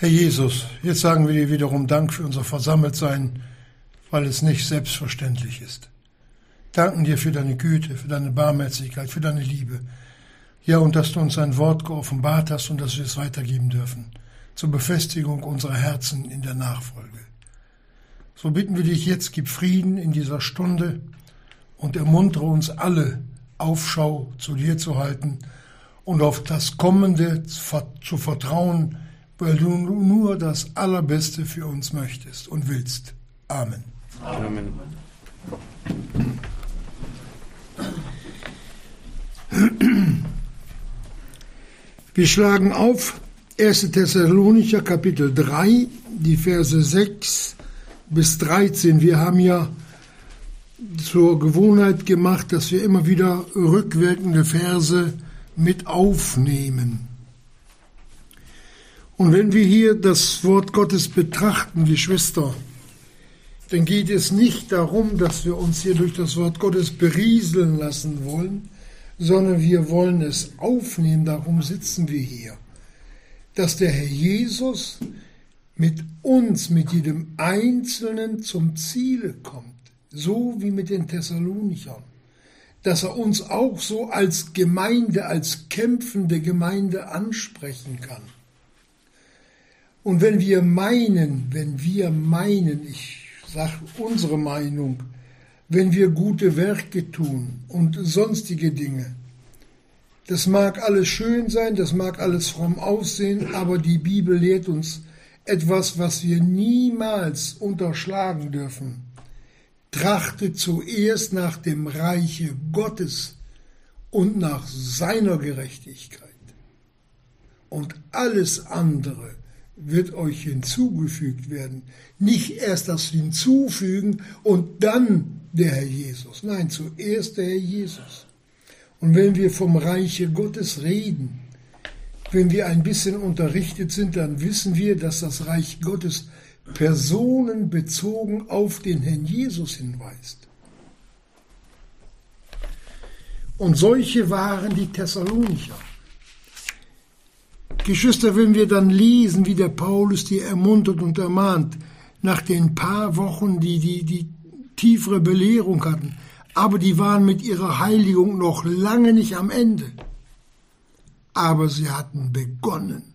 Herr Jesus, jetzt sagen wir dir wiederum Dank für unser Versammeltsein, weil es nicht selbstverständlich ist. Danken dir für deine Güte, für deine Barmherzigkeit, für deine Liebe. Ja, und dass du uns ein Wort geoffenbart hast und dass wir es weitergeben dürfen, zur Befestigung unserer Herzen in der Nachfolge. So bitten wir dich jetzt, gib Frieden in dieser Stunde und ermuntere uns alle, Aufschau zu dir zu halten und auf das Kommende zu vertrauen, weil du nur das Allerbeste für uns möchtest und willst. Amen. Amen. Wir schlagen auf 1. Thessalonicher Kapitel 3, die Verse 6 bis 13. Wir haben ja zur Gewohnheit gemacht, dass wir immer wieder rückwirkende Verse mit aufnehmen. Und wenn wir hier das Wort Gottes betrachten, Geschwister, dann geht es nicht darum, dass wir uns hier durch das Wort Gottes berieseln lassen wollen, sondern wir wollen es aufnehmen, darum sitzen wir hier. Dass der Herr Jesus mit uns, mit jedem Einzelnen zum Ziele kommt, so wie mit den Thessalonichern. Dass er uns auch so als Gemeinde, als kämpfende Gemeinde ansprechen kann. Und wenn wir meinen, wenn wir meinen, ich sage unsere Meinung, wenn wir gute Werke tun und sonstige Dinge, das mag alles schön sein, das mag alles fromm aussehen, aber die Bibel lehrt uns etwas, was wir niemals unterschlagen dürfen. Trachte zuerst nach dem Reiche Gottes und nach seiner Gerechtigkeit. Und alles andere wird euch hinzugefügt werden. Nicht erst das Hinzufügen und dann der Herr Jesus. Nein, zuerst der Herr Jesus. Und wenn wir vom Reiche Gottes reden, wenn wir ein bisschen unterrichtet sind, dann wissen wir, dass das Reich Gottes personenbezogen auf den Herrn Jesus hinweist. Und solche waren die Thessalonicher. Geschwister, wenn wir dann lesen, wie der Paulus die ermuntert und ermahnt, nach den paar Wochen, die, die, die tiefere Belehrung hatten, aber die waren mit ihrer Heiligung noch lange nicht am Ende. Aber sie hatten begonnen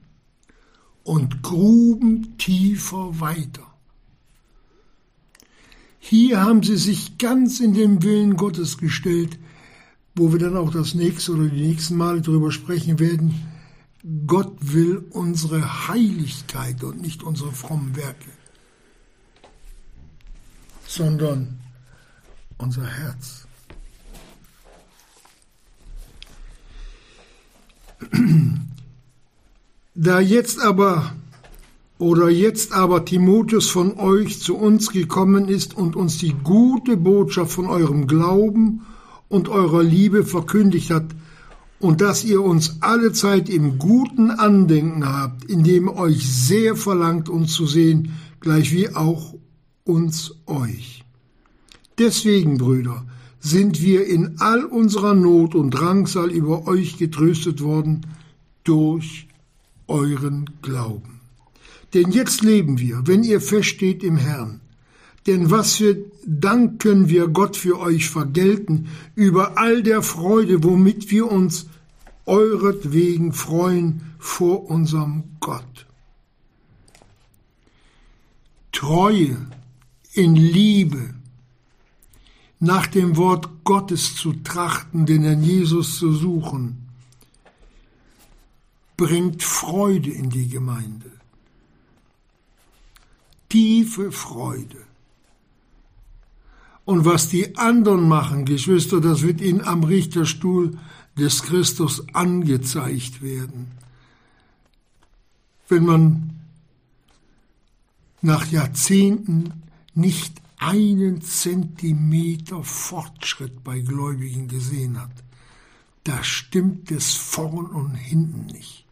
und gruben tiefer weiter. Hier haben sie sich ganz in den Willen Gottes gestellt, wo wir dann auch das nächste oder die nächsten Male darüber sprechen werden, Gott will unsere Heiligkeit und nicht unsere frommen Werke, sondern unser Herz. Da jetzt aber oder jetzt aber Timotheus von euch zu uns gekommen ist und uns die gute Botschaft von eurem Glauben und eurer Liebe verkündigt hat, und dass ihr uns alle Zeit im guten Andenken habt, indem euch sehr verlangt, uns zu sehen, gleich wie auch uns euch. Deswegen, Brüder, sind wir in all unserer Not und Drangsal über euch getröstet worden durch euren Glauben. Denn jetzt leben wir, wenn ihr feststeht im Herrn. Denn was für Dank können wir Gott für euch vergelten über all der Freude, womit wir uns euretwegen freuen vor unserem Gott. Treue in Liebe, nach dem Wort Gottes zu trachten, den Herrn Jesus zu suchen, bringt Freude in die Gemeinde. Tiefe Freude. Und was die anderen machen, Geschwister, das wird Ihnen am Richterstuhl des Christus angezeigt werden. Wenn man nach Jahrzehnten nicht einen Zentimeter Fortschritt bei Gläubigen gesehen hat, da stimmt es vorn und hinten nicht.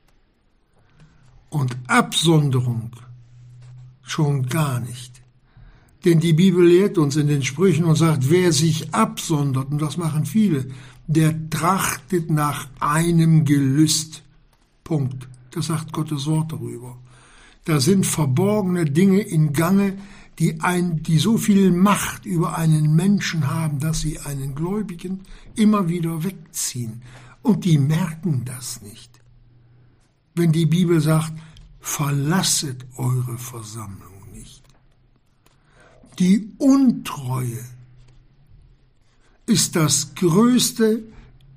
Und Absonderung schon gar nicht. Denn die Bibel lehrt uns in den Sprüchen und sagt, wer sich absondert, und das machen viele, der trachtet nach einem Gelüst. Punkt. Das sagt Gottes Wort darüber. Da sind verborgene Dinge in Gange, die, ein, die so viel Macht über einen Menschen haben, dass sie einen Gläubigen immer wieder wegziehen. Und die merken das nicht. Wenn die Bibel sagt, verlasset eure Versammlung. Die Untreue ist das größte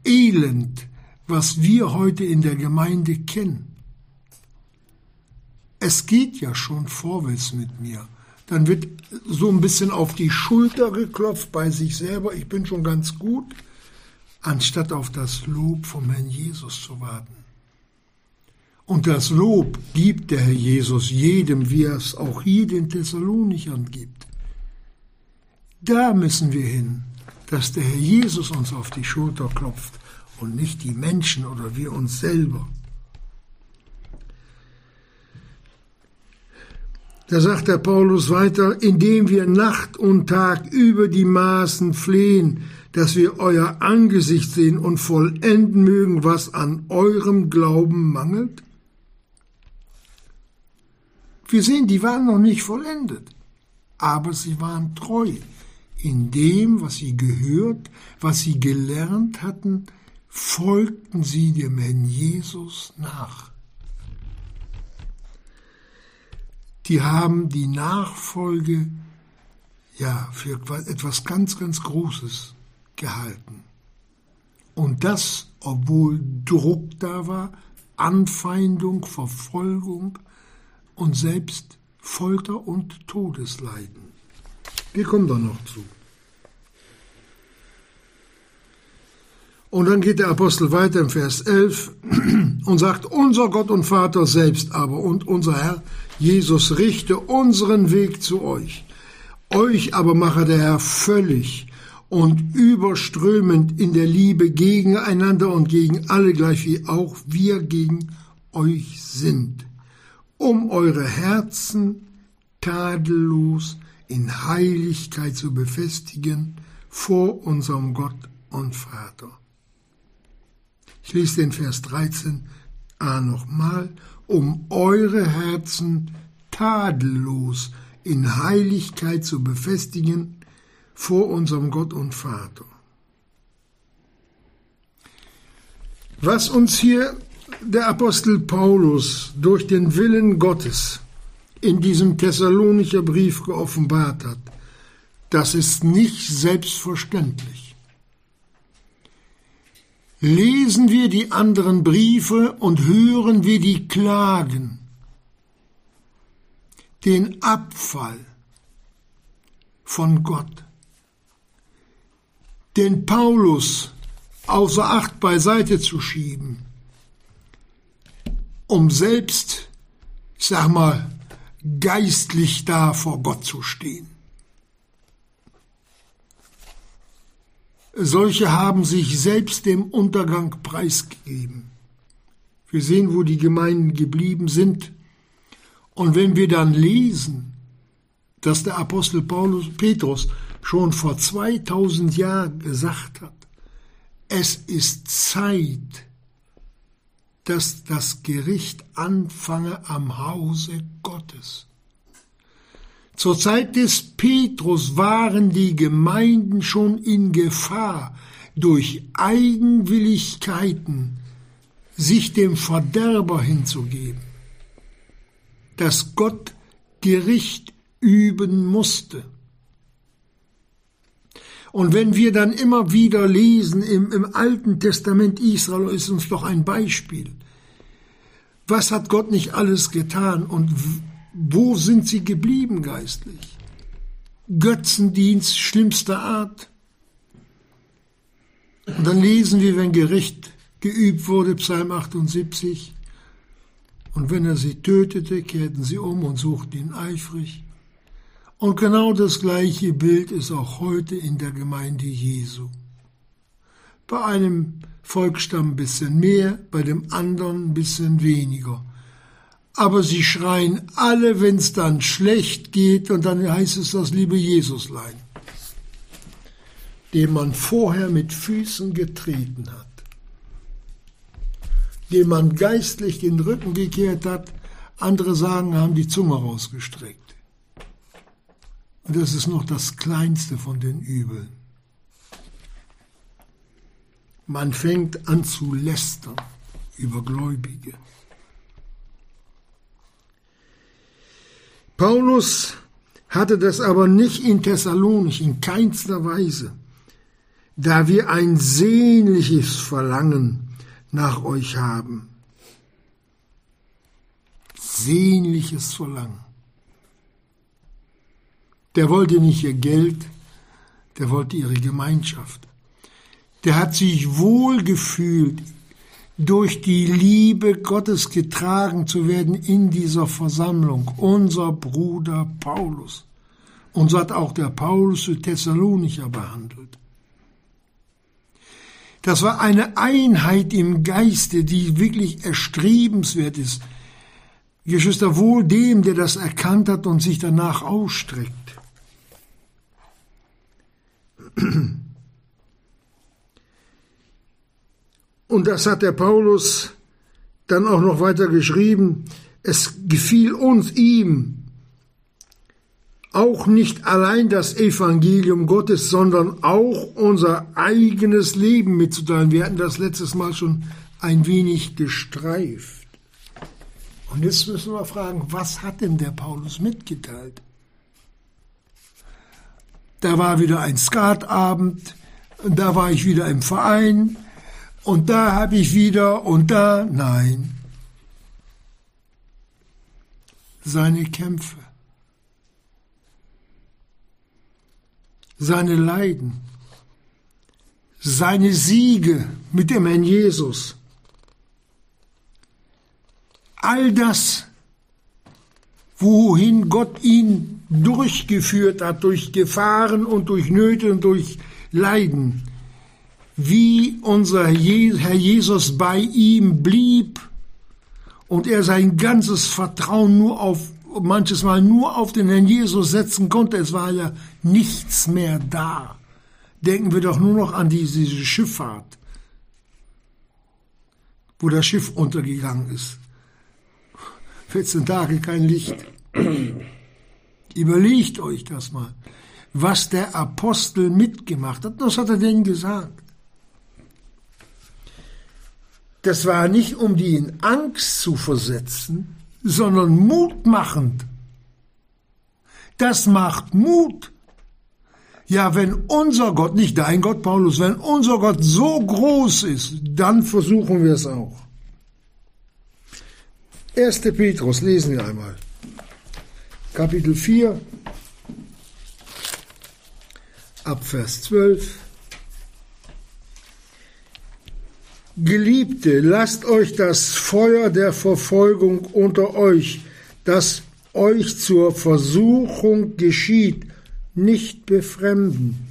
Elend, was wir heute in der Gemeinde kennen. Es geht ja schon vorwärts mit mir. Dann wird so ein bisschen auf die Schulter geklopft bei sich selber, ich bin schon ganz gut, anstatt auf das Lob vom Herrn Jesus zu warten. Und das Lob gibt der Herr Jesus jedem, wie er es auch hier den Thessalonichern gibt. Da müssen wir hin, dass der Herr Jesus uns auf die Schulter klopft und nicht die Menschen oder wir uns selber. Da sagt der Paulus weiter, indem wir Nacht und Tag über die Maßen flehen, dass wir euer Angesicht sehen und vollenden mögen, was an eurem Glauben mangelt? Wir sehen, die waren noch nicht vollendet, aber sie waren treu in dem, was sie gehört, was sie gelernt hatten, folgten sie dem Herrn Jesus nach. Die haben die Nachfolge ja für etwas ganz, ganz Großes gehalten. Und das, obwohl Druck da war, Anfeindung, Verfolgung und selbst Folter und Todesleiden. Wir kommen da noch zu. Und dann geht der Apostel weiter im Vers 11 und sagt, unser Gott und Vater selbst aber und unser Herr Jesus richte unseren Weg zu euch. Euch aber mache der Herr völlig und überströmend in der Liebe gegeneinander und gegen alle gleich wie auch wir gegen euch sind, um eure Herzen tadellos in Heiligkeit zu befestigen vor unserem Gott und Vater. Ich lese den Vers 13a nochmal, um eure Herzen tadellos in Heiligkeit zu befestigen vor unserem Gott und Vater. Was uns hier der Apostel Paulus durch den Willen Gottes in diesem Thessalonicher Brief geoffenbart hat, das ist nicht selbstverständlich lesen wir die anderen Briefe und hören wir die Klagen, den Abfall von Gott, den Paulus außer Acht beiseite zu schieben, um selbst, ich sag mal, geistlich da vor Gott zu stehen. Solche haben sich selbst dem Untergang preisgegeben. Wir sehen, wo die Gemeinden geblieben sind. Und wenn wir dann lesen, dass der Apostel Paulus Petrus schon vor 2000 Jahren gesagt hat, es ist Zeit, dass das Gericht anfange am Hause Gottes. Zur Zeit des Petrus waren die Gemeinden schon in Gefahr, durch Eigenwilligkeiten sich dem Verderber hinzugeben, dass Gott Gericht üben musste. Und wenn wir dann immer wieder lesen im, im Alten Testament Israel, ist uns doch ein Beispiel. Was hat Gott nicht alles getan und wo sind sie geblieben geistlich? Götzendienst schlimmster Art. Und dann lesen wir, wenn Gericht geübt wurde, Psalm 78, und wenn er sie tötete, kehrten sie um und suchten ihn eifrig. Und genau das gleiche Bild ist auch heute in der Gemeinde Jesu. Bei einem Volksstamm ein bisschen mehr, bei dem anderen ein bisschen weniger aber sie schreien alle, wenn es dann schlecht geht, und dann heißt es das liebe Jesuslein, den man vorher mit Füßen getreten hat, dem man geistlich den Rücken gekehrt hat, Andere sagen, haben die Zunge rausgestreckt. Und das ist noch das kleinste von den Übeln. Man fängt an zu lästern über Gläubige. Paulus hatte das aber nicht in Thessalonich, in keinster Weise, da wir ein sehnliches Verlangen nach euch haben. Sehnliches Verlangen. Der wollte nicht ihr Geld, der wollte ihre Gemeinschaft. Der hat sich wohl gefühlt durch die Liebe Gottes getragen zu werden in dieser Versammlung. Unser Bruder Paulus. Und so hat auch der Paulus zu Thessalonicher behandelt. Das war eine Einheit im Geiste, die wirklich erstrebenswert ist. Geschwister, wohl dem, der das erkannt hat und sich danach ausstreckt. Und das hat der Paulus dann auch noch weiter geschrieben. Es gefiel uns ihm auch nicht allein das Evangelium Gottes, sondern auch unser eigenes Leben mitzuteilen. Wir hatten das letztes Mal schon ein wenig gestreift. Und jetzt müssen wir fragen, was hat denn der Paulus mitgeteilt? Da war wieder ein Skatabend, da war ich wieder im Verein, und da habe ich wieder und da, nein. Seine Kämpfe, seine Leiden, seine Siege mit dem Herrn Jesus. All das, wohin Gott ihn durchgeführt hat, durch Gefahren und durch Nöte und durch Leiden, wie unser Herr Jesus bei ihm blieb und er sein ganzes Vertrauen nur auf, manches Mal nur auf den Herrn Jesus setzen konnte. Es war ja nichts mehr da. Denken wir doch nur noch an diese Schifffahrt, wo das Schiff untergegangen ist. 14 Tage kein Licht. Überlegt euch das mal, was der Apostel mitgemacht hat. Was hat er denn gesagt? Das war nicht, um die in Angst zu versetzen, sondern mutmachend. Das macht Mut. Ja, wenn unser Gott, nicht dein Gott, Paulus, wenn unser Gott so groß ist, dann versuchen wir es auch. 1. Petrus, lesen wir einmal. Kapitel 4, ab Vers 12. Geliebte, lasst euch das Feuer der Verfolgung unter euch, das euch zur Versuchung geschieht, nicht befremden,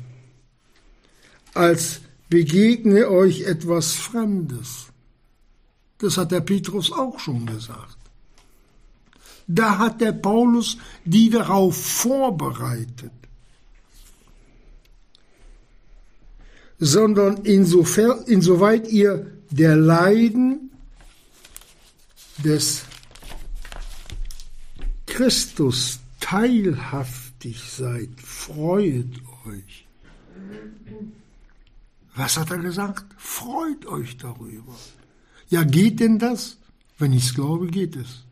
als begegne euch etwas Fremdes. Das hat der Petrus auch schon gesagt. Da hat der Paulus die darauf vorbereitet. Sondern insofern, insoweit ihr der Leiden des Christus teilhaftig seid, freut euch. Was hat er gesagt? Freut euch darüber. Ja, geht denn das? Wenn ich es glaube, geht es.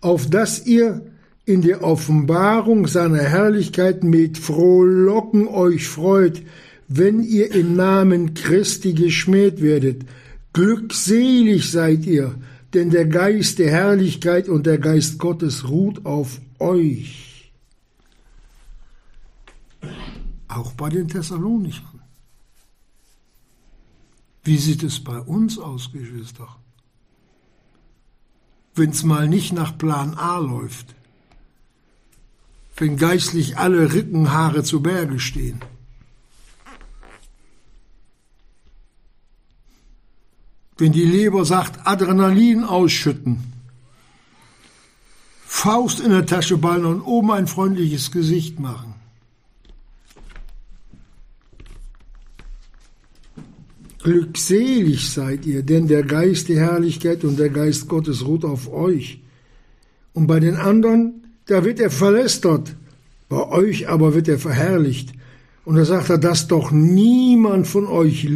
Auf dass ihr in der Offenbarung seiner Herrlichkeit mit Frohlocken euch freut, wenn ihr im Namen Christi geschmäht werdet. Glückselig seid ihr, denn der Geist der Herrlichkeit und der Geist Gottes ruht auf euch. Auch bei den Thessalonichern. Wie sieht es bei uns aus, Geschwister? Wenn es mal nicht nach Plan A läuft wenn geistlich alle Rickenhaare zu Berge stehen. Wenn die Leber sagt, Adrenalin ausschütten, Faust in der Tasche ballen und oben ein freundliches Gesicht machen. Glückselig seid ihr, denn der Geist der Herrlichkeit und der Geist Gottes ruht auf euch. Und bei den anderen, da wird er verlästert, bei euch aber wird er verherrlicht. Und da sagt er, dass doch niemand von euch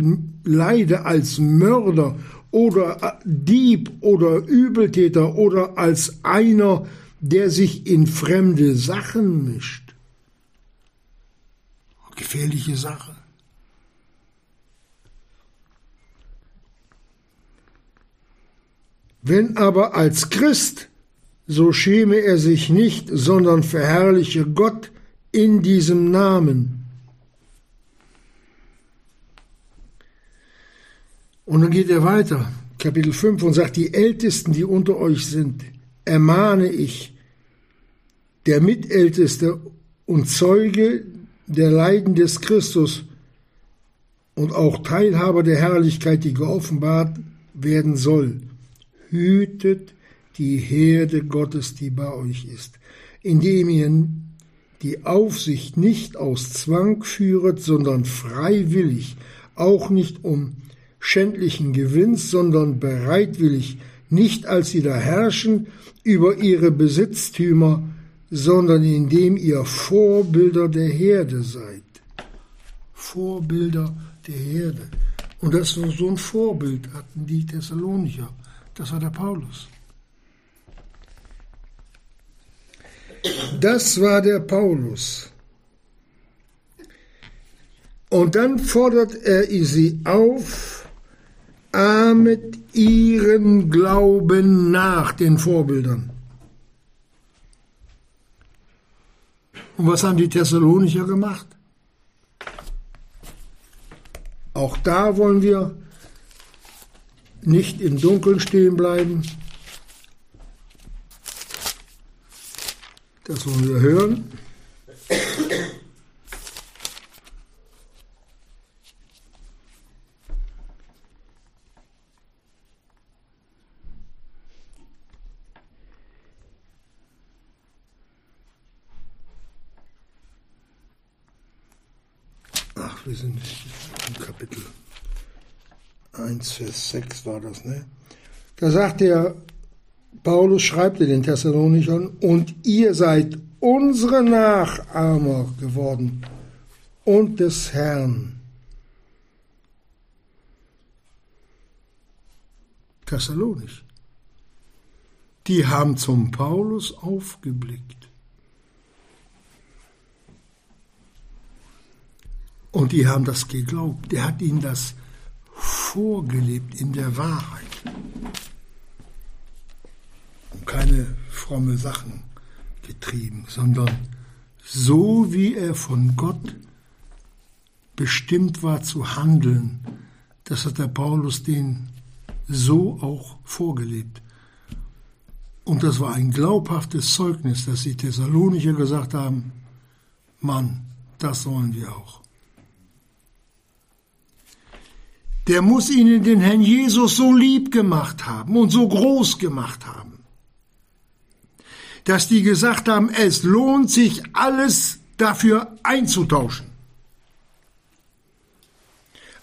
leide als Mörder oder Dieb oder Übeltäter oder als einer, der sich in fremde Sachen mischt. Gefährliche Sache. Wenn aber als Christ, so schäme er sich nicht, sondern verherrliche Gott in diesem Namen. Und dann geht er weiter, Kapitel 5, und sagt, die Ältesten, die unter euch sind, ermahne ich, der Mitälteste und Zeuge der Leiden des Christus und auch Teilhaber der Herrlichkeit, die geoffenbart werden soll. Hütet die Herde Gottes, die bei euch ist, indem ihr die Aufsicht nicht aus Zwang führet, sondern freiwillig, auch nicht um schändlichen Gewinns, sondern bereitwillig, nicht als sie da herrschen über ihre Besitztümer, sondern indem ihr Vorbilder der Herde seid. Vorbilder der Herde. Und das so ein Vorbild hatten die Thessalonicher. Das war der Paulus. Das war der Paulus. Und dann fordert er sie auf, ahmet ihren Glauben nach den Vorbildern. Und was haben die Thessalonicher gemacht? Auch da wollen wir nicht im Dunkeln stehen bleiben. Das wollen wir hören. wir sind im Kapitel 1, Vers 6 war das, ne? Da sagt der Paulus, schreibt den Thessalonichern, und ihr seid unsere Nachahmer geworden und des Herrn. Thessalonisch. Die haben zum Paulus aufgeblickt. Und die haben das geglaubt. Der hat ihnen das vorgelebt in der Wahrheit. Und keine fromme Sachen getrieben, sondern so wie er von Gott bestimmt war zu handeln, das hat der Paulus den so auch vorgelebt. Und das war ein glaubhaftes Zeugnis, dass die Thessalonicher gesagt haben, Mann, das sollen wir auch. der muss ihnen den Herrn Jesus so lieb gemacht haben und so groß gemacht haben, dass die gesagt haben, es lohnt sich alles dafür einzutauschen,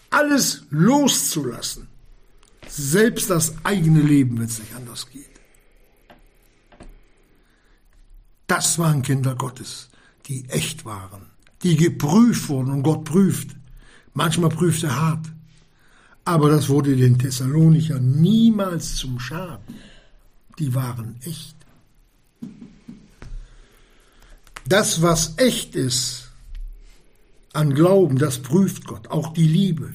alles loszulassen, selbst das eigene Leben, wenn es nicht anders geht. Das waren Kinder Gottes, die echt waren, die geprüft wurden und Gott prüft. Manchmal prüft er hart. Aber das wurde den Thessalonichern niemals zum Schaden. Die waren echt. Das, was echt ist an Glauben, das prüft Gott, auch die Liebe.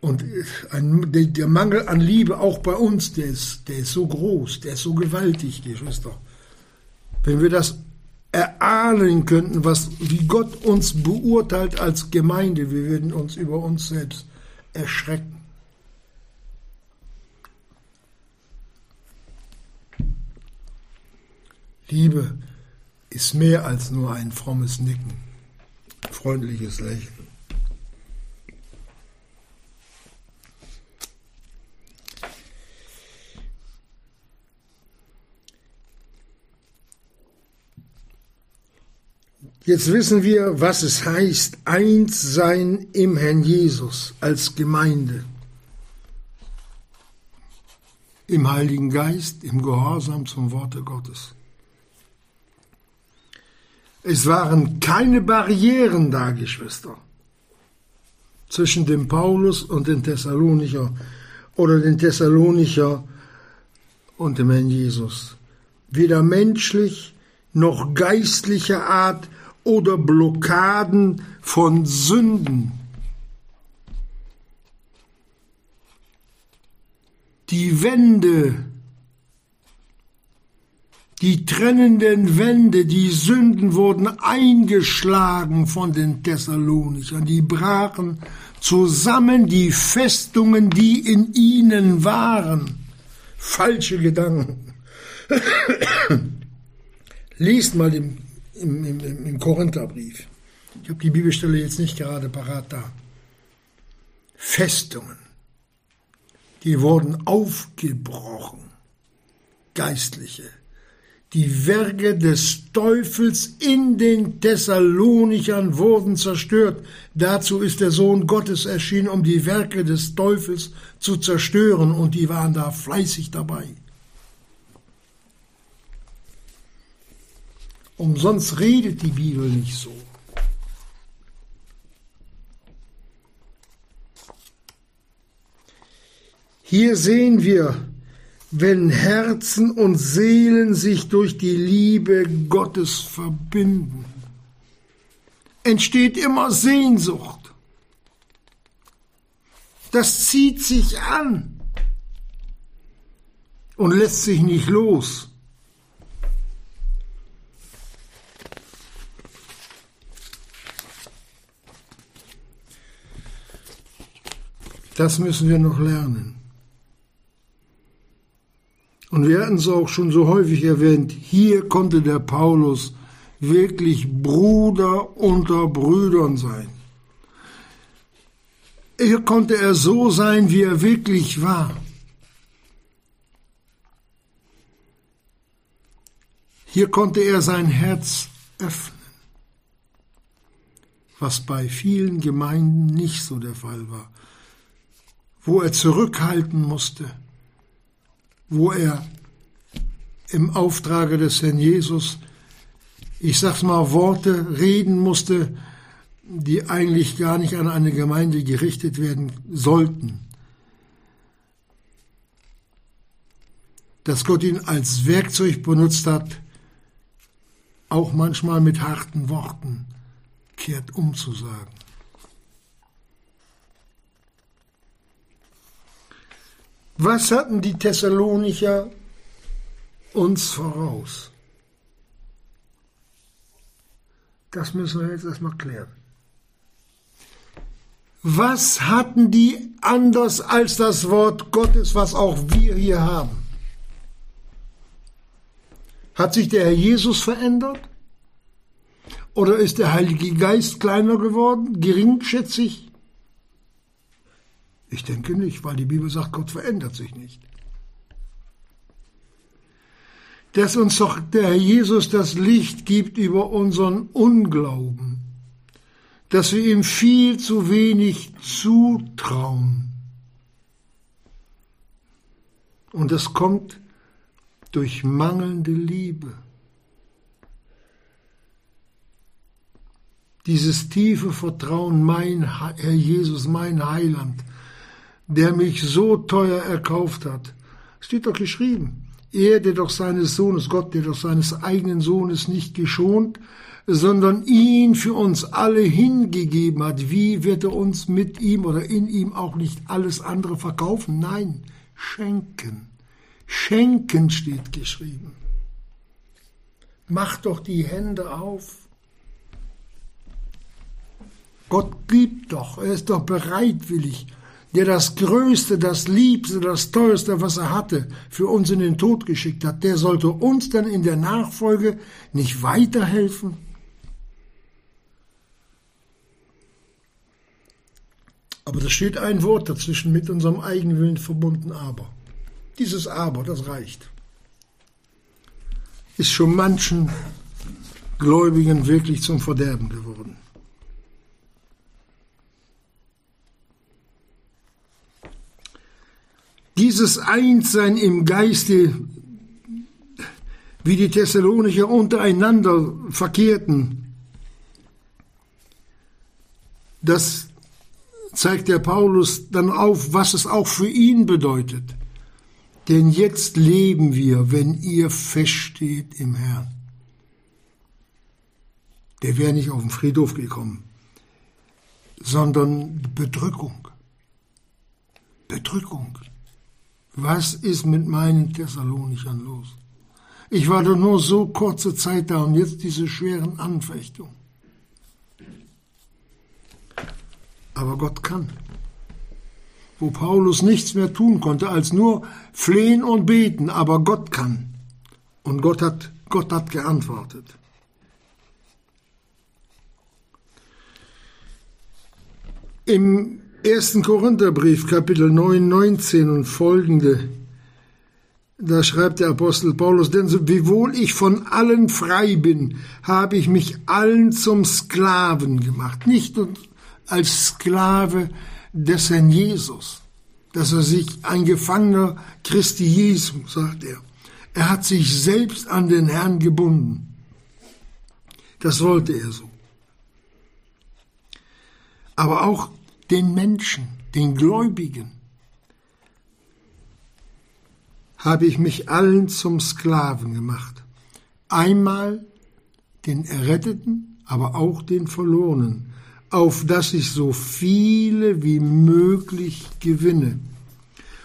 Und ein, der Mangel an Liebe, auch bei uns, der ist, der ist so groß, der ist so gewaltig, Geschwister. Wenn wir das erahnen könnten, was, wie Gott uns beurteilt als Gemeinde, wir würden uns über uns selbst erschrecken. Liebe ist mehr als nur ein frommes Nicken, freundliches Lächeln. Jetzt wissen wir, was es heißt, eins sein im Herrn Jesus als Gemeinde. Im Heiligen Geist, im Gehorsam zum Worte Gottes. Es waren keine Barrieren da, Geschwister, zwischen dem Paulus und den Thessalonicher oder den Thessalonicher und dem Herrn Jesus. Weder menschlich noch geistlicher Art oder Blockaden von Sünden. Die Wände die trennenden Wände, die Sünden wurden eingeschlagen von den Thessalonichern. Die brachen zusammen die Festungen, die in ihnen waren. Falsche Gedanken. Lest mal im, im, im, im Korintherbrief. Ich habe die Bibelstelle jetzt nicht gerade parat da. Festungen, die wurden aufgebrochen. Geistliche die Werke des Teufels in den Thessalonichern wurden zerstört. Dazu ist der Sohn Gottes erschienen, um die Werke des Teufels zu zerstören, und die waren da fleißig dabei. Umsonst redet die Bibel nicht so. Hier sehen wir, wenn Herzen und Seelen sich durch die Liebe Gottes verbinden, entsteht immer Sehnsucht. Das zieht sich an und lässt sich nicht los. Das müssen wir noch lernen. Und wir hatten es auch schon so häufig erwähnt, hier konnte der Paulus wirklich Bruder unter Brüdern sein. Hier konnte er so sein, wie er wirklich war. Hier konnte er sein Herz öffnen, was bei vielen Gemeinden nicht so der Fall war, wo er zurückhalten musste, wo er im Auftrage des Herrn Jesus, ich sag's mal, Worte reden musste, die eigentlich gar nicht an eine Gemeinde gerichtet werden sollten. Dass Gott ihn als Werkzeug benutzt hat, auch manchmal mit harten Worten, kehrt um zu sagen. Was hatten die Thessalonicher uns voraus? Das müssen wir jetzt erstmal klären. Was hatten die anders als das Wort Gottes, was auch wir hier haben? Hat sich der Herr Jesus verändert? Oder ist der Heilige Geist kleiner geworden, geringschätzig? Ich denke nicht, weil die Bibel sagt, Gott verändert sich nicht. Dass uns doch der Herr Jesus das Licht gibt über unseren Unglauben, dass wir ihm viel zu wenig zutrauen. Und das kommt durch mangelnde Liebe. Dieses tiefe Vertrauen, mein Herr Jesus, mein Heiland, der mich so teuer erkauft hat. Steht doch geschrieben. Er, der doch seines Sohnes, Gott, der doch seines eigenen Sohnes nicht geschont, sondern ihn für uns alle hingegeben hat, wie wird er uns mit ihm oder in ihm auch nicht alles andere verkaufen? Nein, schenken. Schenken steht geschrieben. Mach doch die Hände auf. Gott liebt doch, er ist doch bereitwillig, der das Größte, das Liebste, das Teuerste, was er hatte, für uns in den Tod geschickt hat, der sollte uns dann in der Nachfolge nicht weiterhelfen? Aber da steht ein Wort dazwischen mit unserem Eigenwillen verbunden, aber. Dieses aber, das reicht. Ist schon manchen Gläubigen wirklich zum Verderben geworden. Dieses Einssein im Geiste, wie die Thessalonicher untereinander verkehrten, das zeigt der Paulus dann auf, was es auch für ihn bedeutet. Denn jetzt leben wir, wenn ihr feststeht im Herrn. Der wäre nicht auf den Friedhof gekommen, sondern Bedrückung. Bedrückung. Was ist mit meinen Thessalonichern los? Ich war doch nur so kurze Zeit da und jetzt diese schweren Anfechtungen. Aber Gott kann. Wo Paulus nichts mehr tun konnte, als nur flehen und beten, aber Gott kann. Und Gott hat, Gott hat geantwortet. Im 1. Korintherbrief, Kapitel 9, 19 und folgende, da schreibt der Apostel Paulus, denn so wiewohl ich von allen frei bin, habe ich mich allen zum Sklaven gemacht. Nicht als Sklave des Herrn Jesus, dass er sich ein Gefangener Christi Jesu, sagt er. Er hat sich selbst an den Herrn gebunden. Das wollte er so. Aber auch den Menschen, den Gläubigen, habe ich mich allen zum Sklaven gemacht. Einmal den Erretteten, aber auch den Verlorenen, auf dass ich so viele wie möglich gewinne.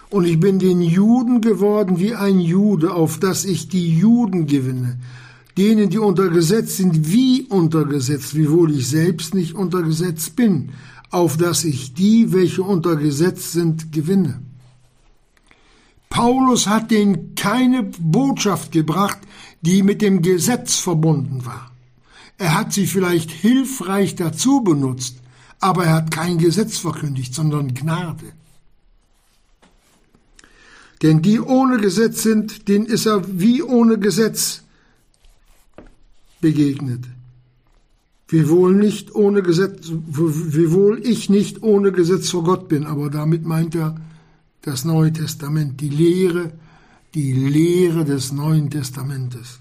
Und ich bin den Juden geworden wie ein Jude, auf dass ich die Juden gewinne. Denen, die unter Gesetz sind, wie unter Gesetz, wiewohl ich selbst nicht unter Gesetz bin, auf dass ich die, welche unter Gesetz sind, gewinne. Paulus hat denen keine Botschaft gebracht, die mit dem Gesetz verbunden war. Er hat sie vielleicht hilfreich dazu benutzt, aber er hat kein Gesetz verkündigt, sondern Gnade. Denn die ohne Gesetz sind, denen ist er wie ohne Gesetz begegnet. Wiewohl nicht ohne Gesetz, wiewohl ich nicht ohne Gesetz vor Gott bin, aber damit meint er das Neue Testament, die Lehre, die Lehre des Neuen Testamentes.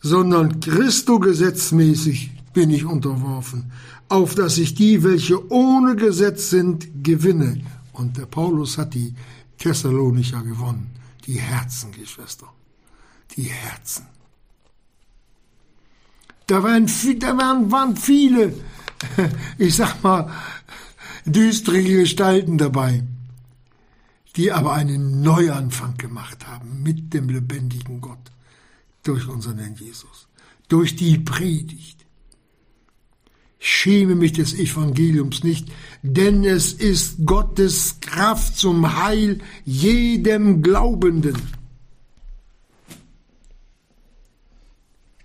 Sondern Christo gesetzmäßig bin ich unterworfen, auf dass ich die, welche ohne Gesetz sind, gewinne. Und der Paulus hat die Thessalonicher gewonnen, die Herzen, Geschwister, die Herzen. Da waren, da waren, waren viele, ich sag mal, düstere Gestalten dabei, die aber einen Neuanfang gemacht haben mit dem lebendigen Gott durch unseren Herrn Jesus, durch die Predigt. Schäme mich des Evangeliums nicht, denn es ist Gottes Kraft zum Heil jedem Glaubenden.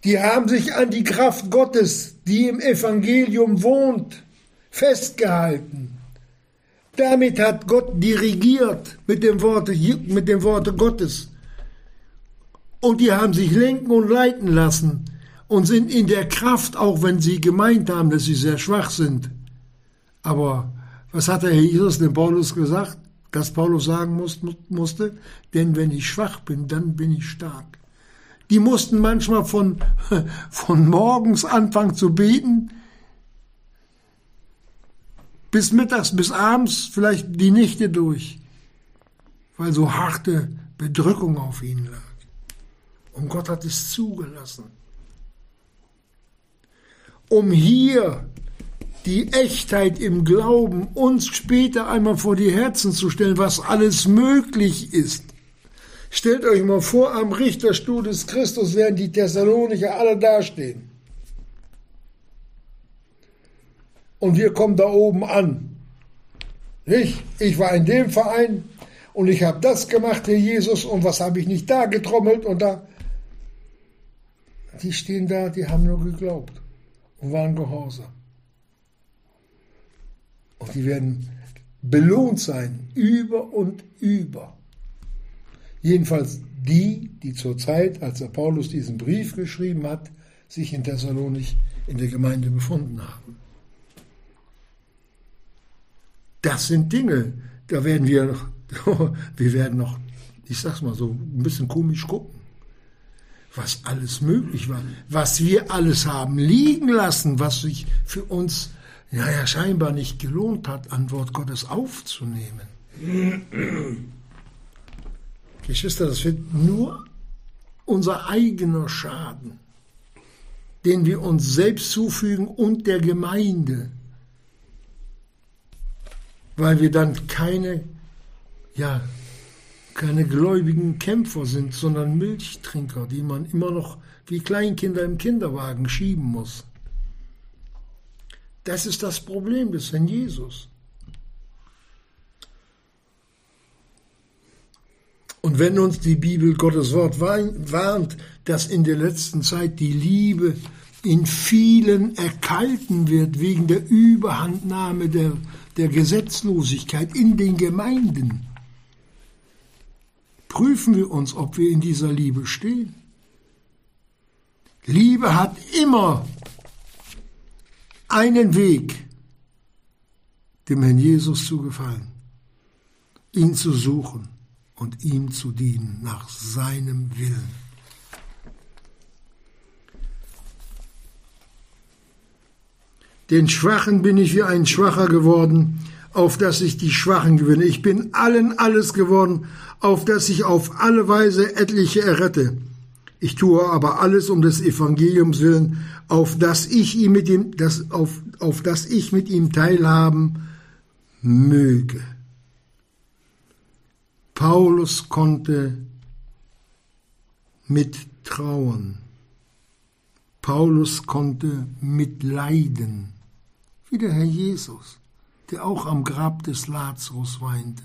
Die haben sich an die Kraft Gottes, die im Evangelium wohnt, festgehalten. Damit hat Gott dirigiert mit dem Worte, mit dem Worte Gottes. Und die haben sich lenken und leiten lassen und sind in der Kraft, auch wenn sie gemeint haben, dass sie sehr schwach sind. Aber was hat der Herr Jesus dem Paulus gesagt, dass Paulus sagen musste? Denn wenn ich schwach bin, dann bin ich stark. Die mussten manchmal von, von morgens anfangen zu beten, bis mittags, bis abends, vielleicht die Nächte durch, weil so harte Bedrückung auf ihnen lag. Und Gott hat es zugelassen. Um hier die Echtheit im Glauben uns später einmal vor die Herzen zu stellen, was alles möglich ist. Stellt euch mal vor, am Richterstuhl des Christus werden die Thessalonicher alle dastehen. Und wir kommen da oben an. Nicht? Ich war in dem Verein und ich habe das gemacht, Herr Jesus, und was habe ich nicht da getrommelt und da. Die stehen da, die haben nur geglaubt und waren gehorsam. Und die werden belohnt sein, über und über. Jedenfalls die, die zur Zeit, als der Paulus diesen Brief geschrieben hat, sich in Thessalonich in der Gemeinde befunden haben. Das sind Dinge, da werden wir, wir werden noch, ich sag's mal so, ein bisschen komisch gucken, was alles möglich war, was wir alles haben liegen lassen, was sich für uns, naja, scheinbar nicht gelohnt hat, an Wort Gottes aufzunehmen. Geschwister, das wird nur unser eigener Schaden, den wir uns selbst zufügen und der Gemeinde weil wir dann keine, ja, keine gläubigen Kämpfer sind, sondern Milchtrinker, die man immer noch wie Kleinkinder im Kinderwagen schieben muss. Das ist das Problem des Herrn Jesus. Und wenn uns die Bibel Gottes Wort warnt, dass in der letzten Zeit die Liebe in vielen erkalten wird wegen der Überhandnahme der der Gesetzlosigkeit in den Gemeinden. Prüfen wir uns, ob wir in dieser Liebe stehen. Liebe hat immer einen Weg, dem Herrn Jesus zu gefallen, ihn zu suchen und ihm zu dienen nach seinem Willen. Den Schwachen bin ich wie ein Schwacher geworden, auf dass ich die Schwachen gewinne. Ich bin allen alles geworden, auf dass ich auf alle Weise etliche errette. Ich tue aber alles um des Evangeliums willen, auf dass ich ihm mit ihm, das, auf, auf dass ich mit ihm teilhaben möge. Paulus konnte mittrauen. Paulus konnte mitleiden wie der Herr Jesus, der auch am Grab des Lazarus weinte.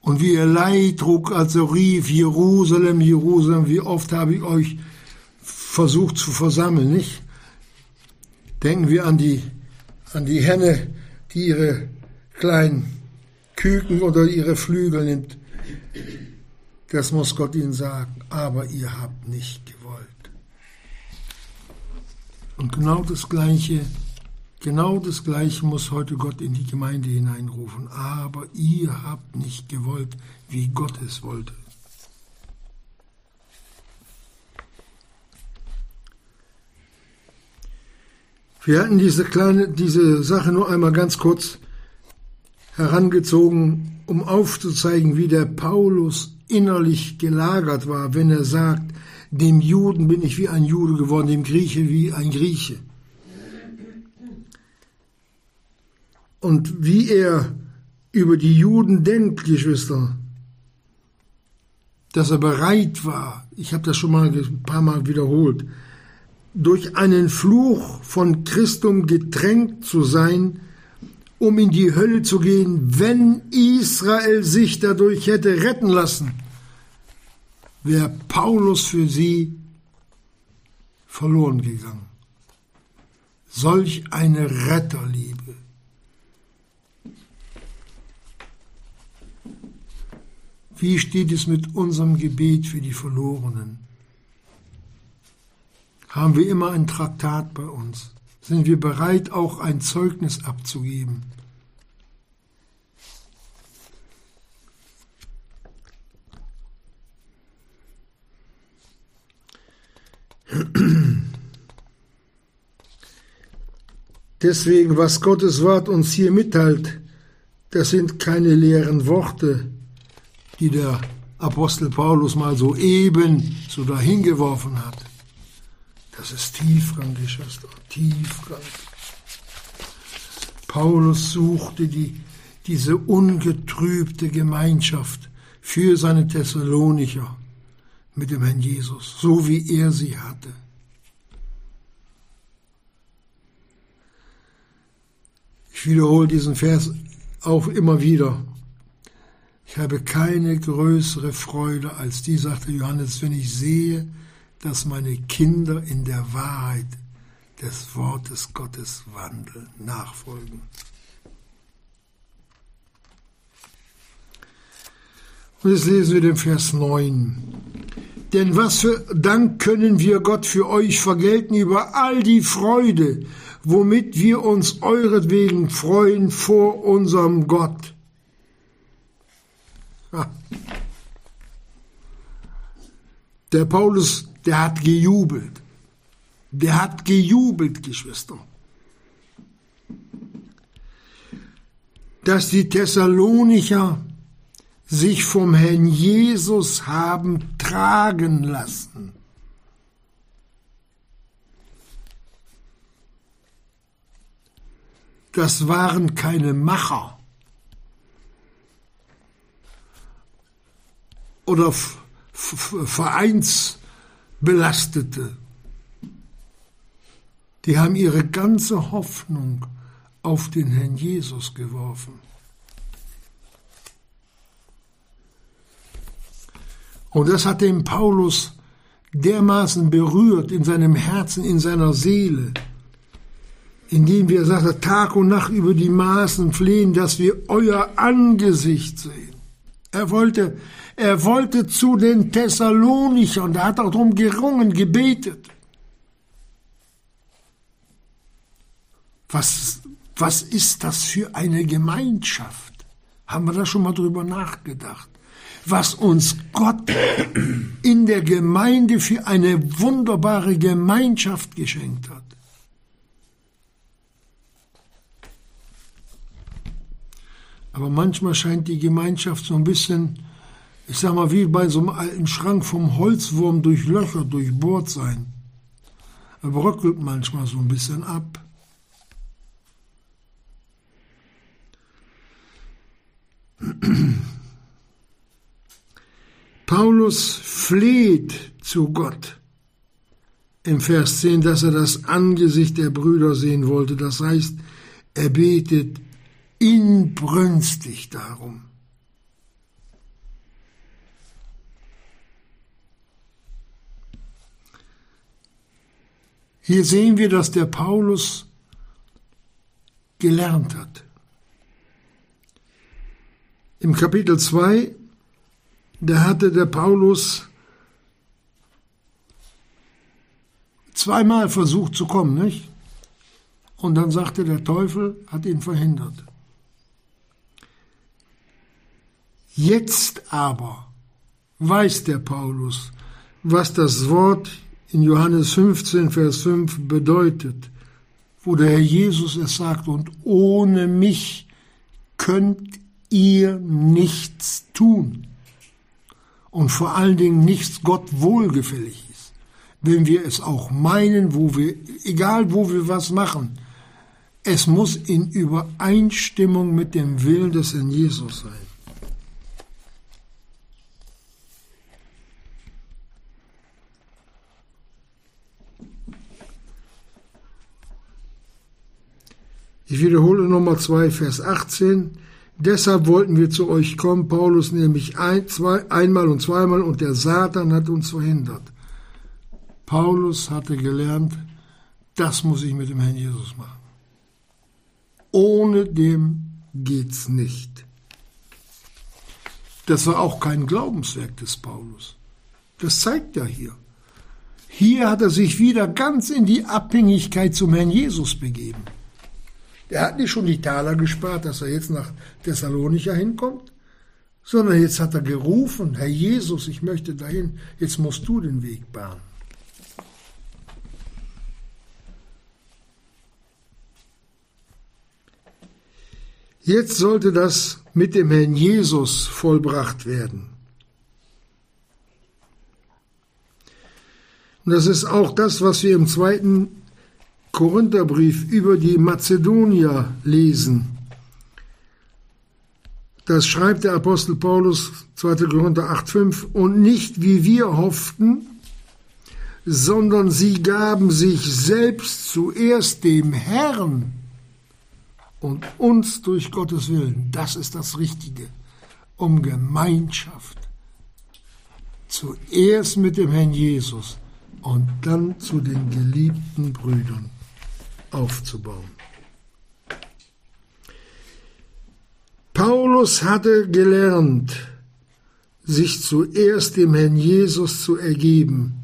Und wie er Leid trug, als er rief, Jerusalem, Jerusalem, wie oft habe ich euch versucht zu versammeln, nicht? Denken wir an die, an die Henne, die ihre kleinen Küken oder ihre Flügel nimmt. Das muss Gott ihnen sagen, aber ihr habt nicht gewollt. Und genau das Gleiche Genau das Gleiche muss heute Gott in die Gemeinde hineinrufen. Aber ihr habt nicht gewollt, wie Gott es wollte. Wir hatten diese kleine, diese Sache nur einmal ganz kurz herangezogen, um aufzuzeigen, wie der Paulus innerlich gelagert war, wenn er sagt, dem Juden bin ich wie ein Jude geworden, dem Grieche wie ein Grieche. und wie er über die Juden denkt, Geschwister, dass er bereit war, ich habe das schon mal ein paar Mal wiederholt, durch einen Fluch von Christum getränkt zu sein, um in die Hölle zu gehen, wenn Israel sich dadurch hätte retten lassen, wäre Paulus für sie verloren gegangen. Solch eine Retterliebe. Wie steht es mit unserem Gebet für die Verlorenen? Haben wir immer ein Traktat bei uns? Sind wir bereit, auch ein Zeugnis abzugeben? Deswegen, was Gottes Wort uns hier mitteilt, das sind keine leeren Worte, die der Apostel Paulus mal so eben so dahingeworfen hat. Das ist tiefgang, Geschwister, tiefgang. Paulus suchte die, diese ungetrübte Gemeinschaft für seine Thessalonicher mit dem Herrn Jesus, so wie er sie hatte. Ich wiederhole diesen Vers auch immer wieder. Ich habe keine größere Freude als die, sagte Johannes, wenn ich sehe, dass meine Kinder in der Wahrheit des Wortes Gottes wandeln, nachfolgen. Und jetzt lesen wir den Vers 9. Denn was für Dank können wir Gott für euch vergelten über all die Freude, womit wir uns euretwegen freuen vor unserem Gott. Der Paulus, der hat gejubelt. Der hat gejubelt, Geschwister. Dass die Thessalonicher sich vom Herrn Jesus haben tragen lassen. Das waren keine Macher oder Vereinsbelastete. Die haben ihre ganze Hoffnung auf den Herrn Jesus geworfen. Und das hat den Paulus dermaßen berührt in seinem Herzen, in seiner Seele, indem wir sagte, Tag und Nacht über die Maßen flehen, dass wir euer Angesicht sehen. Er wollte, er wollte zu den Thessalonichern, da hat er darum gerungen, gebetet. Was, was ist das für eine Gemeinschaft? Haben wir da schon mal drüber nachgedacht? was uns Gott in der Gemeinde für eine wunderbare Gemeinschaft geschenkt hat. Aber manchmal scheint die Gemeinschaft so ein bisschen, ich sag mal, wie bei so einem alten Schrank vom Holzwurm durch Löcher durchbohrt sein. Er bröckelt manchmal so ein bisschen ab. Paulus fleht zu Gott im Vers 10, dass er das Angesicht der Brüder sehen wollte. Das heißt, er betet inbrünstig darum. Hier sehen wir, dass der Paulus gelernt hat. Im Kapitel 2 da hatte der Paulus zweimal versucht zu kommen, nicht? Und dann sagte der Teufel, hat ihn verhindert. Jetzt aber weiß der Paulus, was das Wort in Johannes 15, Vers 5 bedeutet, wo der Herr Jesus es sagt, und ohne mich könnt ihr nichts tun und vor allen Dingen nichts Gott wohlgefällig ist. Wenn wir es auch meinen, wo wir, egal wo wir was machen, es muss in Übereinstimmung mit dem Willen des Herrn Jesus sein. Ich wiederhole Nummer 2, Vers 18. Deshalb wollten wir zu euch kommen, Paulus nämlich ein, zwei, einmal und zweimal, und der Satan hat uns verhindert. Paulus hatte gelernt, das muss ich mit dem Herrn Jesus machen. Ohne dem geht's nicht. Das war auch kein Glaubenswerk des Paulus. Das zeigt er hier. Hier hat er sich wieder ganz in die Abhängigkeit zum Herrn Jesus begeben. Der hat nicht schon die Taler gespart, dass er jetzt nach Thessalonicher hinkommt, sondern jetzt hat er gerufen, Herr Jesus, ich möchte dahin, jetzt musst du den Weg bahnen. Jetzt sollte das mit dem Herrn Jesus vollbracht werden. Und das ist auch das, was wir im zweiten Korintherbrief über die Mazedonier lesen, das schreibt der Apostel Paulus 2. Korinther 8,5 und nicht wie wir hofften, sondern sie gaben sich selbst zuerst dem Herrn und uns durch Gottes Willen. Das ist das Richtige, um Gemeinschaft. Zuerst mit dem Herrn Jesus und dann zu den geliebten Brüdern aufzubauen. Paulus hatte gelernt, sich zuerst dem Herrn Jesus zu ergeben,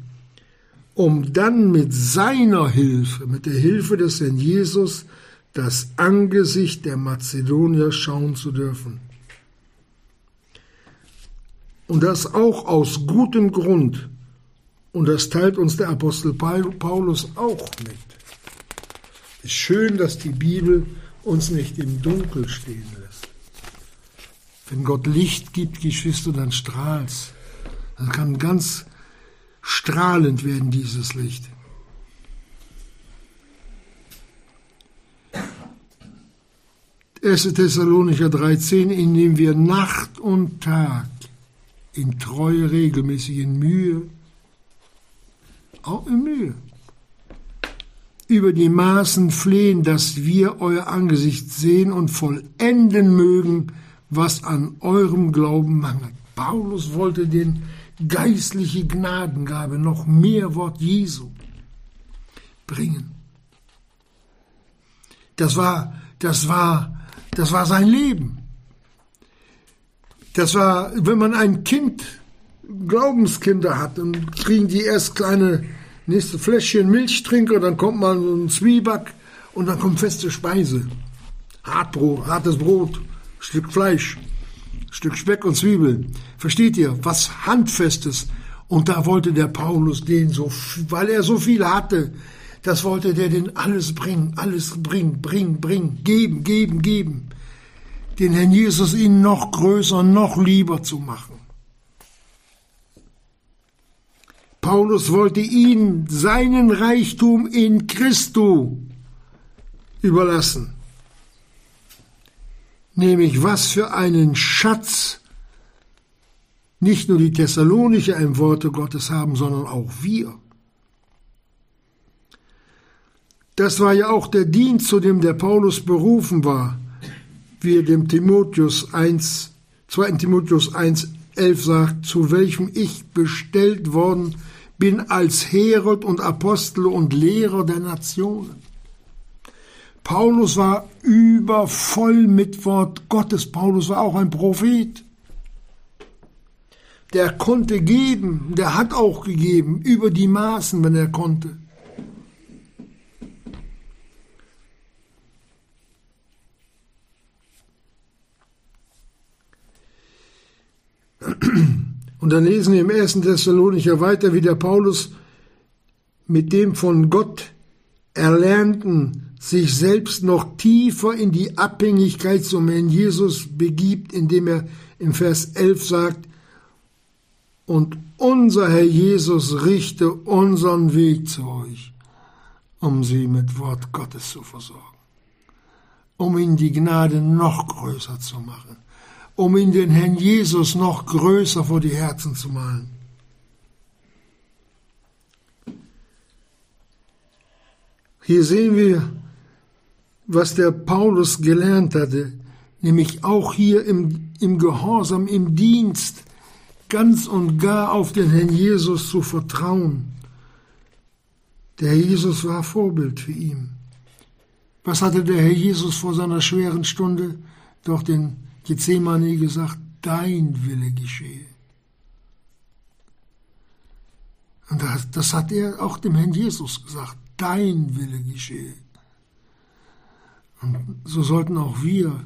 um dann mit seiner Hilfe, mit der Hilfe des Herrn Jesus, das Angesicht der Mazedonier schauen zu dürfen. Und das auch aus gutem Grund. Und das teilt uns der Apostel Paulus auch mit. Es ist schön, dass die Bibel uns nicht im Dunkel stehen lässt. Wenn Gott Licht gibt, Geschwister, dann strahlt's. Dann kann ganz strahlend werden dieses Licht. 1. Thessalonicher 13, indem wir Nacht und Tag in treue, regelmäßigen Mühe, auch in Mühe, über die Maßen flehen, dass wir euer Angesicht sehen und vollenden mögen, was an eurem Glauben mangelt. Paulus wollte den geistliche Gnadengabe, noch mehr Wort Jesu bringen. Das war, das war das war sein Leben. Das war, wenn man ein Kind, Glaubenskinder hat, dann kriegen die erst kleine nächste Fläschchen Milchtrinker, dann kommt mal so ein Zwieback und dann kommt feste Speise. Hartbrot, hartes Brot, Stück Fleisch, Stück Speck und Zwiebeln. Versteht ihr? Was Handfestes. Und da wollte der Paulus den so, weil er so viel hatte, das wollte der den alles bringen, alles bringen, bringen, bringen, geben, geben, geben. Den Herrn Jesus ihnen noch größer, noch lieber zu machen. Paulus wollte ihnen seinen Reichtum in Christo überlassen. Nämlich was für einen Schatz nicht nur die Thessalonicher im Worte Gottes haben, sondern auch wir. Das war ja auch der Dienst, zu dem der Paulus berufen war, wie er dem Timotheus 1, 2. Timotheus 1, 11 sagt, zu welchem ich bestellt worden bin als Herod und Apostel und Lehrer der Nationen. Paulus war übervoll mit Wort Gottes. Paulus war auch ein Prophet. Der konnte geben, der hat auch gegeben, über die Maßen, wenn er konnte. Und dann lesen wir im ersten Thessalonicher weiter, wie der Paulus mit dem von Gott Erlernten sich selbst noch tiefer in die Abhängigkeit zum Herrn Jesus begibt, indem er im Vers 11 sagt, und unser Herr Jesus richte unseren Weg zu euch, um sie mit Wort Gottes zu versorgen, um ihnen die Gnade noch größer zu machen, um in den Herrn Jesus noch größer vor die Herzen zu malen. Hier sehen wir, was der Paulus gelernt hatte, nämlich auch hier im, im Gehorsam, im Dienst, ganz und gar auf den Herrn Jesus zu vertrauen. Der Herr Jesus war Vorbild für ihn. Was hatte der Herr Jesus vor seiner schweren Stunde? Doch den Gethsemane gesagt, dein Wille geschehe. Und das, das hat er auch dem Herrn Jesus gesagt, dein Wille geschehe. Und so sollten auch wir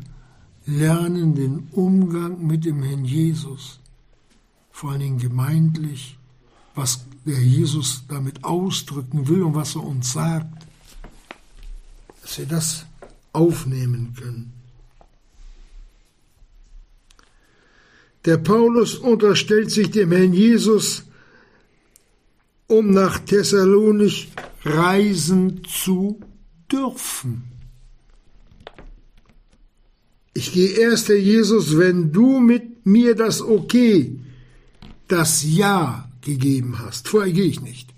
lernen, den Umgang mit dem Herrn Jesus, vor allen Dingen gemeindlich, was der Jesus damit ausdrücken will und was er uns sagt, dass wir das aufnehmen können. Der Paulus unterstellt sich dem Herrn Jesus, um nach Thessalonich reisen zu dürfen. Ich gehe erst, Herr Jesus, wenn du mit mir das Okay, das Ja gegeben hast. Vorher gehe ich nicht.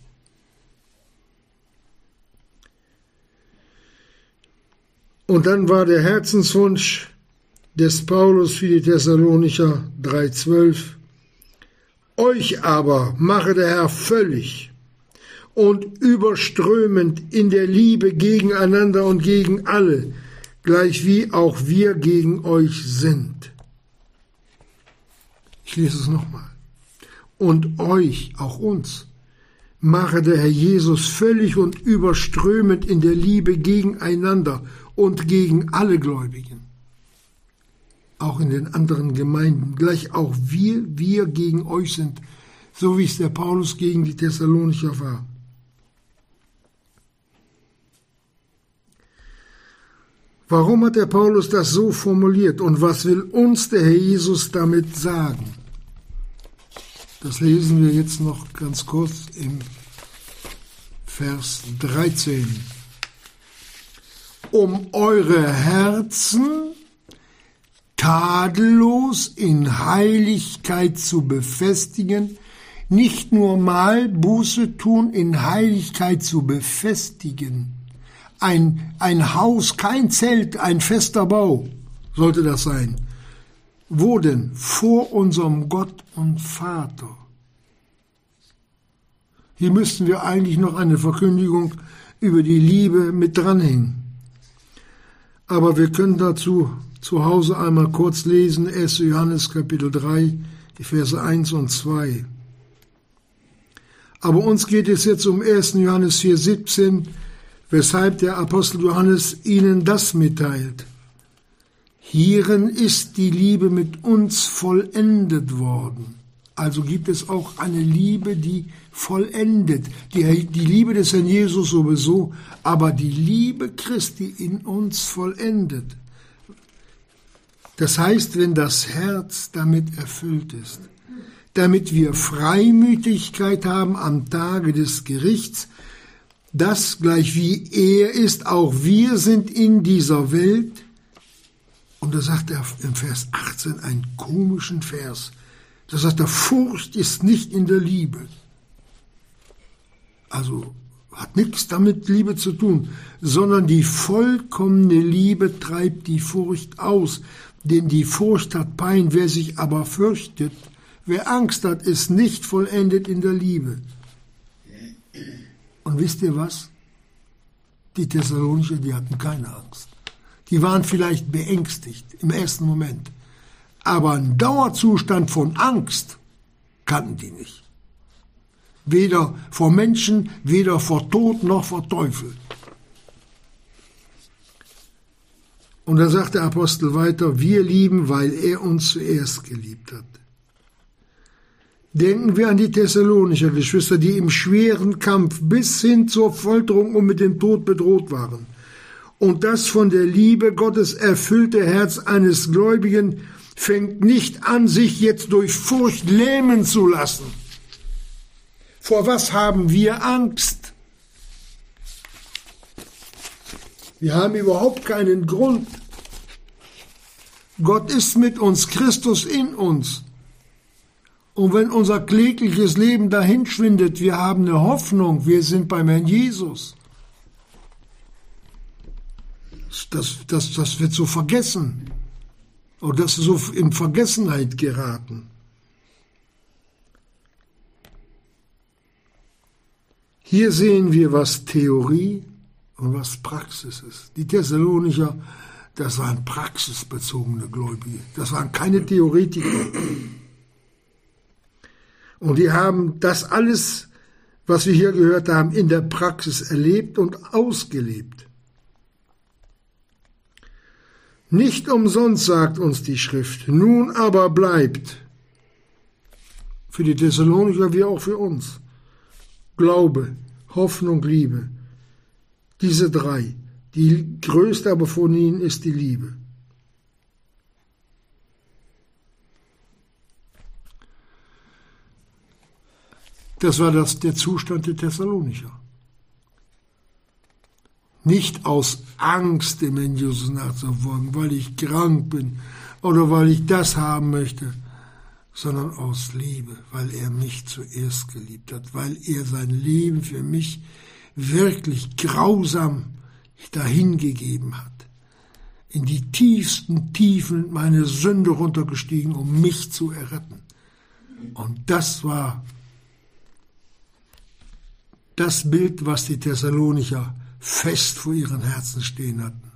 Und dann war der Herzenswunsch, des Paulus für die Thessalonicher 3,12. Euch aber mache der Herr völlig und überströmend in der Liebe gegeneinander und gegen alle, gleich wie auch wir gegen euch sind. Ich lese es nochmal. und euch, auch uns, mache der Herr Jesus völlig und überströmend in der Liebe gegeneinander und gegen alle Gläubigen. Auch in den anderen Gemeinden, gleich auch wir, wir gegen euch sind, so wie es der Paulus gegen die Thessalonicher war. Warum hat der Paulus das so formuliert und was will uns der Herr Jesus damit sagen? Das lesen wir jetzt noch ganz kurz im Vers 13. Um eure Herzen tadellos in Heiligkeit zu befestigen, nicht nur mal Buße tun, in Heiligkeit zu befestigen. Ein, ein Haus, kein Zelt, ein fester Bau sollte das sein wo denn? Vor unserem Gott und Vater. Hier müssten wir eigentlich noch eine Verkündigung über die Liebe mit dranhängen. Aber wir können dazu zu Hause einmal kurz lesen, 1. Johannes Kapitel 3, die Verse 1 und 2. Aber uns geht es jetzt um 1. Johannes 4, 17, weshalb der Apostel Johannes ihnen das mitteilt. Hierin ist die Liebe mit uns vollendet worden. Also gibt es auch eine Liebe, die vollendet. Die, die, Liebe des Herrn Jesus sowieso, aber die Liebe Christi in uns vollendet. Das heißt, wenn das Herz damit erfüllt ist, damit wir Freimütigkeit haben am Tage des Gerichts, das gleich wie er ist, auch wir sind in dieser Welt, und da sagt er im Vers 18 einen komischen Vers. Da sagt er, Furcht ist nicht in der Liebe. Also hat nichts damit Liebe zu tun, sondern die vollkommene Liebe treibt die Furcht aus. Denn die Furcht hat Pein, wer sich aber fürchtet, wer Angst hat, ist nicht vollendet in der Liebe. Und wisst ihr was? Die Thessalonicher, die hatten keine Angst. Die waren vielleicht beängstigt im ersten Moment. Aber einen Dauerzustand von Angst kannten die nicht. Weder vor Menschen, weder vor Tod noch vor Teufel. Und da sagt der Apostel weiter, wir lieben, weil er uns zuerst geliebt hat. Denken wir an die Thessalonicher Geschwister, die im schweren Kampf bis hin zur Folterung und mit dem Tod bedroht waren und das von der Liebe Gottes erfüllte Herz eines Gläubigen fängt nicht an, sich jetzt durch Furcht lähmen zu lassen. Vor was haben wir Angst? Wir haben überhaupt keinen Grund. Gott ist mit uns, Christus in uns. Und wenn unser klägliches Leben dahinschwindet, wir haben eine Hoffnung, wir sind beim Herrn Jesus das, das, das wird so vergessen. Oder das ist so in Vergessenheit geraten. Hier sehen wir, was Theorie und was Praxis ist. Die Thessalonicher, das waren praxisbezogene Gläubige. Das waren keine Theoretiker. Und die haben das alles, was wir hier gehört haben, in der Praxis erlebt und ausgelebt. Nicht umsonst sagt uns die Schrift, nun aber bleibt, für die Thessalonicher wie auch für uns, Glaube, Hoffnung, Liebe. Diese drei. Die größte aber von ihnen ist die Liebe. Das war das, der Zustand der Thessalonicher. Nicht aus Angst dem Herrn Jesus nachzufolgen, weil ich krank bin oder weil ich das haben möchte, sondern aus Liebe, weil er mich zuerst geliebt hat, weil er sein Leben für mich wirklich grausam dahingegeben hat, in die tiefsten Tiefen meiner Sünde runtergestiegen, um mich zu erretten. Und das war das Bild, was die Thessalonicher fest vor ihren Herzen stehen hatten.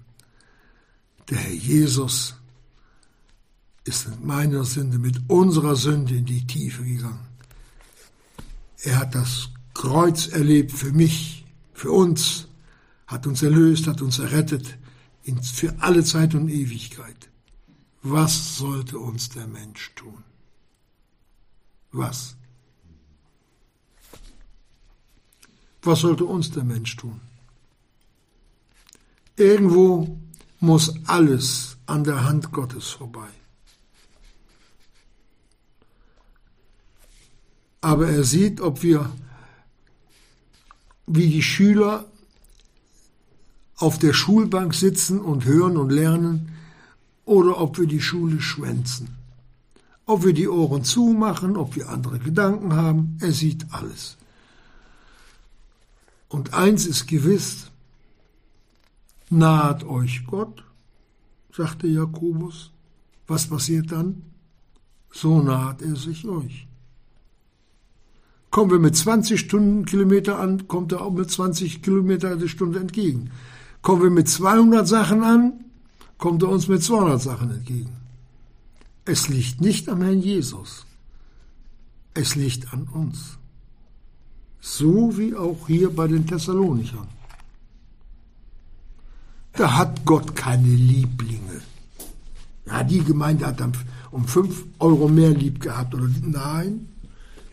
Der Herr Jesus ist mit meiner Sünde, mit unserer Sünde in die Tiefe gegangen. Er hat das Kreuz erlebt für mich, für uns, hat uns erlöst, hat uns errettet, für alle Zeit und Ewigkeit. Was sollte uns der Mensch tun? Was? Was sollte uns der Mensch tun? Irgendwo muss alles an der Hand Gottes vorbei. Aber er sieht, ob wir wie die Schüler auf der Schulbank sitzen und hören und lernen oder ob wir die Schule schwänzen. Ob wir die Ohren zumachen, ob wir andere Gedanken haben, er sieht alles. Und eins ist gewiss, naht euch Gott, sagte Jakobus. Was passiert dann? So naht er sich euch. Kommen wir mit 20 Stundenkilometer an, kommt er auch mit 20 Kilometer die Stunde entgegen. Kommen wir mit 200 Sachen an, kommt er uns mit 200 Sachen entgegen. Es liegt nicht am Herrn Jesus. Es liegt an uns. So wie auch hier bei den Thessalonichern. Da hat Gott keine Lieblinge. Ja, die Gemeinde hat dann um 5 Euro mehr lieb gehabt. Oder, nein,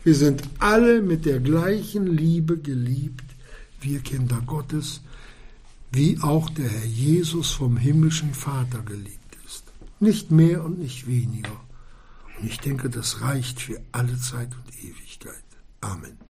wir sind alle mit der gleichen Liebe geliebt, wir Kinder Gottes, wie auch der Herr Jesus vom himmlischen Vater geliebt ist. Nicht mehr und nicht weniger. Und ich denke, das reicht für alle Zeit und Ewigkeit. Amen.